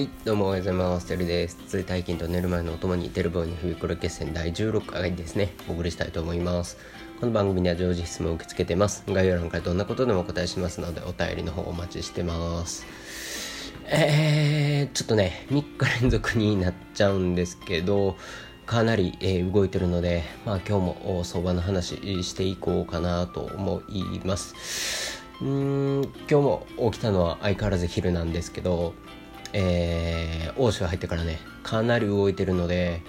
はい、どうもおはようございます。てるです。追体筋と寝る前のお供にテルボーにフークル決戦第16回ですね、お送りしたいと思います。この番組では常時質問を受け付けてます。概要欄からどんなことでもお答えしますので、お便りの方お待ちしてます。えー、ちょっとね、3日連続になっちゃうんですけど、かなり、えー動いてるので、まあ、今日も相場の話していこうかなと思います。うーん今日も起きたのは相変わらず昼なんですけど、えー、欧州入ってからねかなり動いてるので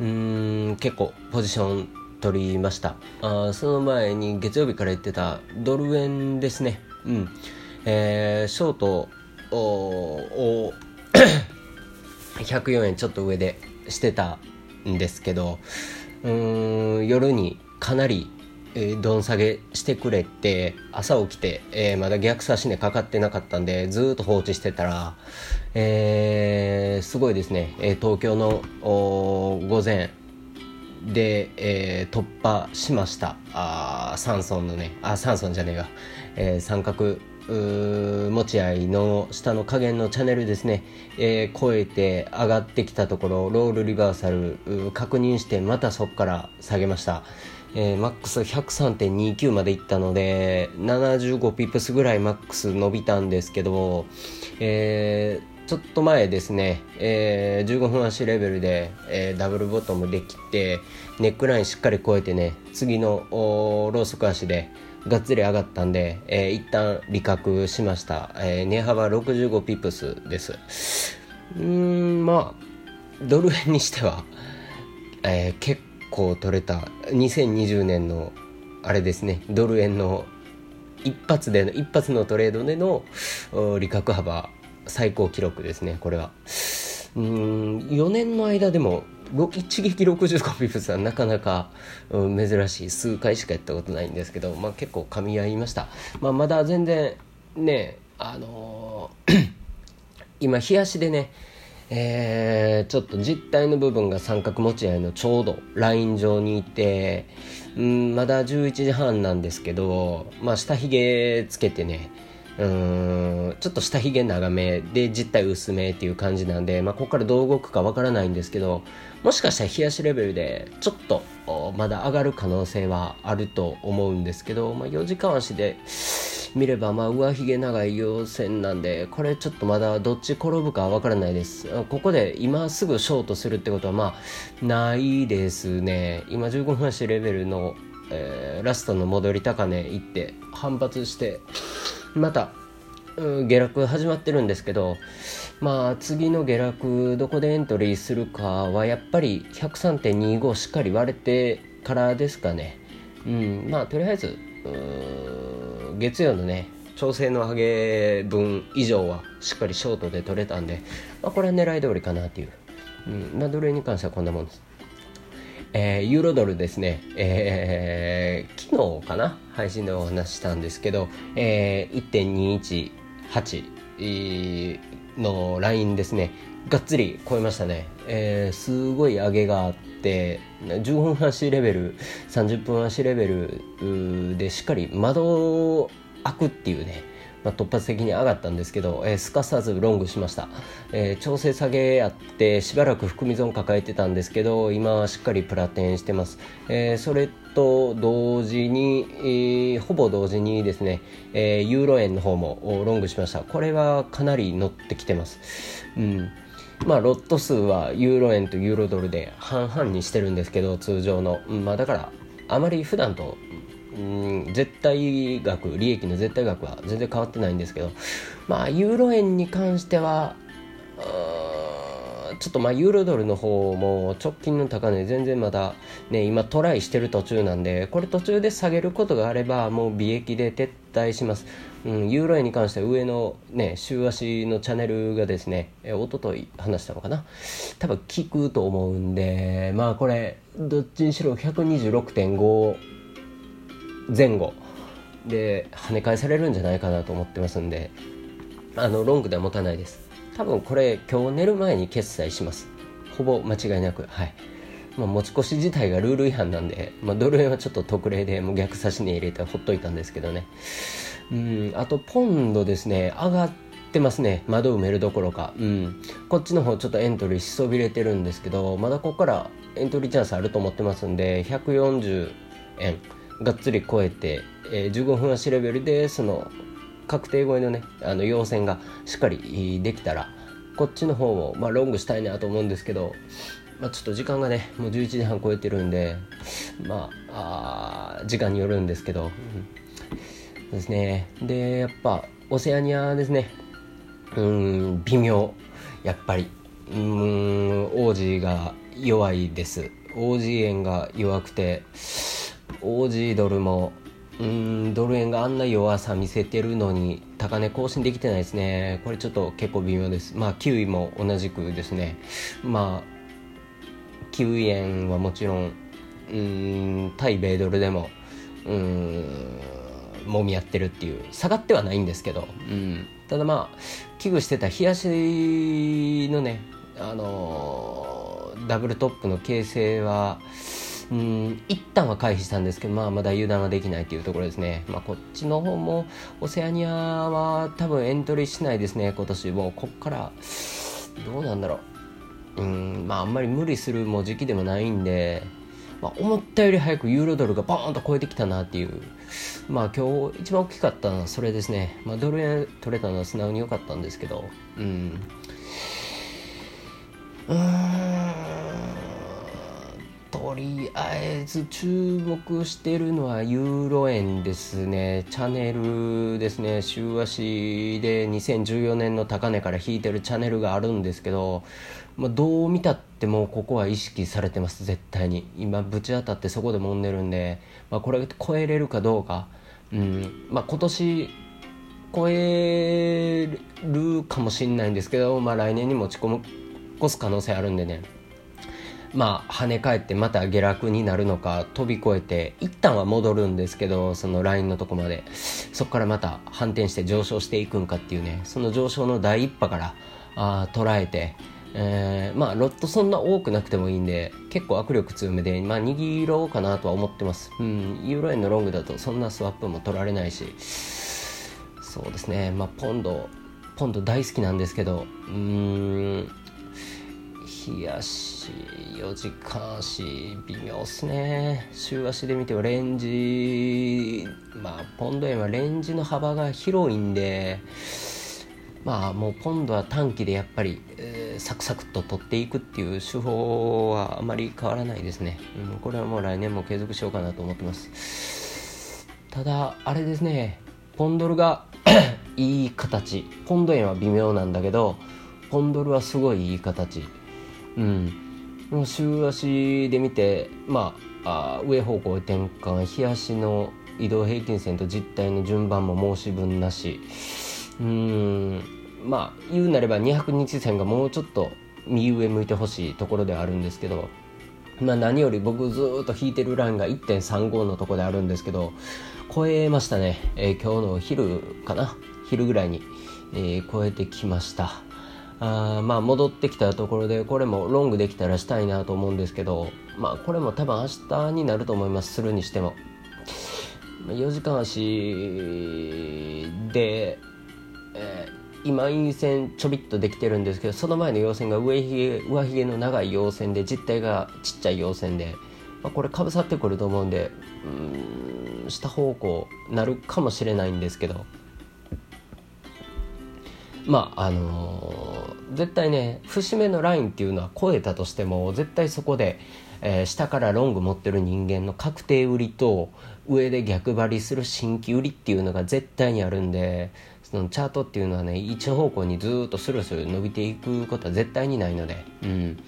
うん結構ポジション取りました。あその前に月曜日から言ってたドル円ですね。うん。えー、ショートをを104円ちょっと上でしてたんですけどうん夜にかなり、えー、どん下げしてくれて朝起きて、えーまだ逆差し値かかってなかったんでずっと放置してたら、えーすごいですね、えー東京の午前で、えー突破しました。あサンソンのねあサンソンじゃねえわ、えー三角持ち合いの下の加減のチャンネルですね、えー超えて上がってきたところロールリバーサル確認してまたそこから下げました、えーマックス103.29までいったので75ピップスぐらいマックス伸びたんですけど、えーちょっと前ですね、えー15分足レベルで、えダブルボトムできてネックラインしっかり超えてね次のーローソク足でがっつり上がったんで、えー一旦利確しました、えー値幅65ピップスです。うんまあドル円にしては、えー結構取れた2020年のあれですねドル円の一発での一発のトレードでの利確幅最高記録ですねこれは。うん4年の間でも一撃65ピプスはなかなか、珍しい数回しかやったことないんですけど、まあ、結構噛み合いました、まあ、まだ全然ねあのー 今冷やしでねえーちょっと実体の部分が三角持ち合いのちょうどライン上にいてうんまだ11時半なんですけど、まあ、下髭つけてねうんちょっと下髭長めで実体薄めっていう感じなんで、まあ、ここからどう動くかわからないんですけどもしかしたら冷やしレベルでちょっとまだ上がる可能性はあると思うんですけど、まあ、4時間足で見ればまあ上髭長い陽線なんでこれちょっとまだどっち転ぶかわからないです。ここで今すぐショートするってことはまあないですね。今15分足レベルの、えーラストの戻り高値いって反発してまた下落始まってるんですけどまあ次の下落どこでエントリーするかはやっぱり103.25しっかり割れてからですかね。うんまあとりあえず月曜のね調整の上げ分以上はしっかりショートで取れたんで、まあ、これは狙い通りかなっていう、うんまあ、ドルに関してはこんなもんです。えーユーロドルですね、えー昨日かな？配信でお話したんですけど、えー1.218のラインですね。がっつり超えましたね、えーすごい上げがあって15分足レベル30分足レベルでしっかり窓開くっていうねまあ、突発的に上がったんですけど、えーすかさずロングしました、えー調整下げやってしばらく含み損抱えてたんですけど今はしっかりプラテンしてます、えーそれと同時に、えーほぼ同時にですね、えーユーロ円の方もロングしました。これはかなり乗ってきてます。うん。まあロット数はユーロ円とユーロドルで半々にしてるんですけど通常の、まあ、だからあまり普段とうん絶対額利益の絶対額は全然変わってないんですけどまあユーロ円に関してはちょっとまあユーロドルの方も直近の高値全然まだね今トライしてる途中なんでこれ途中で下げることがあればもう利益で撤退します、うん、ユーロ円に関しては上のね週足のチャンネルがですねえ一昨日話したのかな？多分効くと思うんでまあこれどっちにしろ126.5前後で跳ね返されるんじゃないかなと思ってますんであのロングでは持たないです。多分これ今日寝る前に決済します。ほぼ間違いなく。はい。まあ、持ち越し自体がルール違反なんで、まあ、ドル円はちょっと特例でもう逆差し値入れてほっといたんですけどね。うんあとポンドですね。上がっってますね。窓埋めるどころか。うん。こっちの方ちょっとエントリーしそびれてるんですけどまだここからエントリーチャンスあると思ってますんで140円がっつり超えて、えー、15分足レベルでその確定超えのねあの要線がしっかりできたらこっちの方も、まあ、ロングしたいなと思うんですけど、まあ、ちょっと時間がねもう11時半超えてるんでまああ時間によるんですけど、うん、ですね。でやっぱオセアニアですね。うん微妙。やっぱり。うん王子が弱いです。王子円が弱くて王子ドルもうんドル円があんな弱さ見せてるのに高値更新できてないですね。これちょっと結構微妙です。まあキウイも同じくですね。まあキウイ円はもちろんうん対米ドルでもうん揉み合ってるっていう下がってはないんですけど、うん、ただまあ危惧してた冷やしのねあの、ダブルトップの形成はうん一旦は回避したんですけど、まあ、まだ油断はできないというところですね、まあ、こっちの方もオセアニアは多分エントリーしないですね今年。もうこっからどうなんだろう。うんまああんまり無理するも時期でもないんで、まあ、思ったより早くユーロドルがボーンと超えてきたなっていう。まあ今日一番大きかったのはそれですね、まあ、ドル円取れたのは素直に良かったんですけど。うん。うん。とりあえず注目してるのはユーロ円ですねチャンネルですね週足で2014年の高値から引いてるチャンネルがあるんですけど、まあ、どう見たってもここは意識されてます絶対に今ぶち当たってそこで揉んでるんで、まあ、これ超えれるかどうか、うんまあ、今年超えるかもしれないんですけど、まあ、来年に持ち込む越す可能性あるんでねまあ跳ね返ってまた下落になるのか飛び越えて一旦は戻るんですけどそのラインのとこまで。そこからまた反転して上昇していくんかっていうねその上昇の第一波からあ捉えて、えー、まあロットそんな多くなくてもいいんで結構握力強めで、まあ、握ろうかなとは思ってます。うんユーロ円のロングだとそんなスワップも取られないし。そうですね。まあポンドポンド大好きなんですけどうーん冷やし4時間足微妙っすね。週足で見てはレンジまあポンド円はレンジの幅が広いんでまあもうポンドは短期でやっぱり、えー、サクサクと取っていくっていう手法はあまり変わらないですね、うん、これはもう来年も継続しようかなと思ってます。ただあれですね。ポンドルが いい形。ポンド円は微妙なんだけどポンドルはすごいいい形。うん。週足で見てまあ上方向転換日足の移動平均線と実体の順番も申し分なし。うん。まあ言うなれば200日線がもうちょっと右上向いてほしいところではあるんですけどまあ何より僕ずっと引いてるラインが1.35のところであるんですけど超えましたね、えー、今日の昼かな？昼ぐらいに、えー、超えてきました。あまあ戻ってきたところでこれもロングできたらしたいなと思うんですけどまあこれも多分明日になると思いますするにしても。4時間足で、えー、今陰線ちょびっとできてるんですけどその前の陽線が上ひげ上ひげの長い陽線で実体がちっちゃい陽線で、まあ、これかぶさってくると思うんでうん下方向なるかもしれないんですけど。まああのー、絶対ね節目のラインっていうのは超えたとしても絶対そこで、えー、下からロング持ってる人間の確定売りと上で逆張りする新規売りっていうのが絶対にあるんでそのチャートっていうのはね一方向にずっとスルスル伸びていくことは絶対にないので、うん、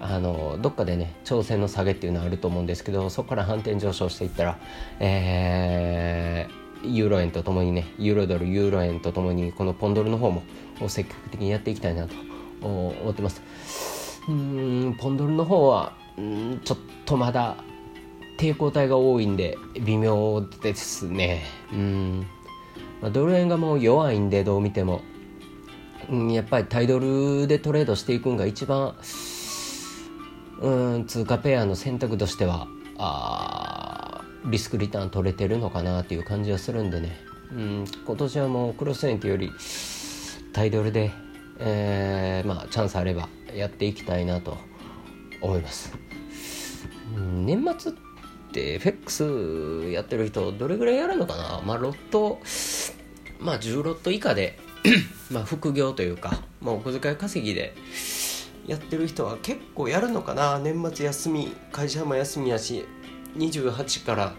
あのどっかでね挑戦の下げっていうのはあると思うんですけどそこから反転上昇していったらえーユーロ円とともにねユーロドルユーロ円とともにこのポンドルの方も積極的にやっていきたいなと思ってます。うんポンドルの方はうんちょっとまだ抵抗体が多いんで微妙ですね。うん、まあ、ドル円がもう弱いんでどう見てもうんやっぱりタイドルでトレードしていくんが一番うん通貨ペアの選択としてはあリスクリターン取れてるのかなっていう感じはするんでね、うん、今年はもうクロス円というよりタイドルで、えー、まあチャンスあればやっていきたいなと思います、うん、年末って FX やってる人どれぐらいやるのかな？まあロットまあ10ロット以下で まあ副業というか、まあ、お小遣い稼ぎでやってる人は結構やるのかな？年末休み会社も休みやし28から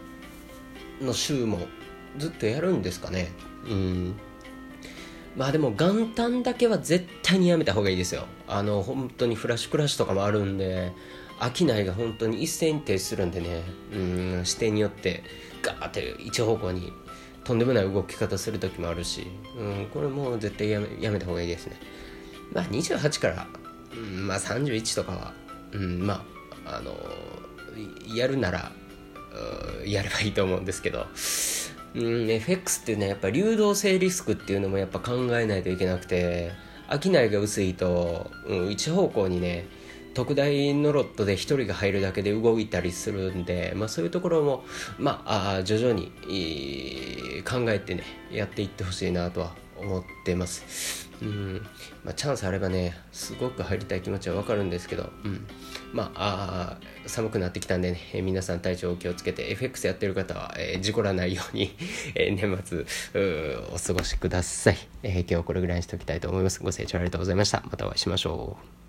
の週もずっとやるんですかね。うん。まあでも元旦だけは絶対にやめた方がいいですよ。あの本当にフラッシュクラッシュとかもあるんで商いが本当に一斉に停止するんでね。うん視点によってガーって一方向にとんでもない動き方する時もあるし、うん、これもう絶対やめやめた方がいいですね。まあ28から、うん、まあ31とかは、うん、まああのやるならやればいいと思うんですけど。うん、FX っていうのはやっぱ流動性リスクっていうのもやっぱ考えないといけなくて商いが薄いと、うん、一方向にね特大のロットで1人が入るだけで動いたりするんで、まあ、そういうところも、まあ、あ徐々に考えてねやっていってほしいなとは思ってます。うん。まあ、チャンスあればねすごく入りたい気持ちはわかるんですけど、うん。まあ、あ寒くなってきたんでね、えー、皆さん体調を気をつけて FX やってる方は、えー、事故らないように えー、年末お過ごしください、え今日はこれぐらいにしておきたいと思います。ご清聴ありがとうございました。またお会いしましょう。